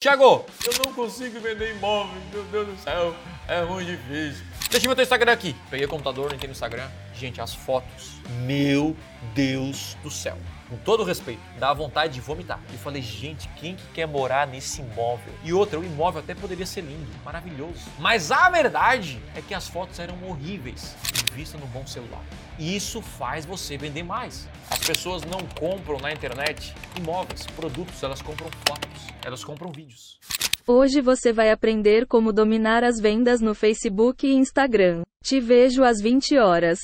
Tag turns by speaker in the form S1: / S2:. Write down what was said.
S1: Tiago, eu não consigo vender imóveis, meu Deus do céu, é muito difícil. Deixa eu ver teu Instagram aqui. Peguei o computador, entrei no Instagram. Gente, as fotos. Meu Deus do céu. Com todo respeito, dá vontade de vomitar. E falei, gente, quem que quer morar nesse imóvel? E outra, o imóvel até poderia ser lindo, maravilhoso. Mas a verdade é que as fotos eram horríveis, vista no bom celular. E isso faz você vender mais. As pessoas não compram na internet imóveis, produtos, elas compram fotos, elas compram vídeos.
S2: Hoje você vai aprender como dominar as vendas no Facebook e Instagram. Te vejo às 20 horas.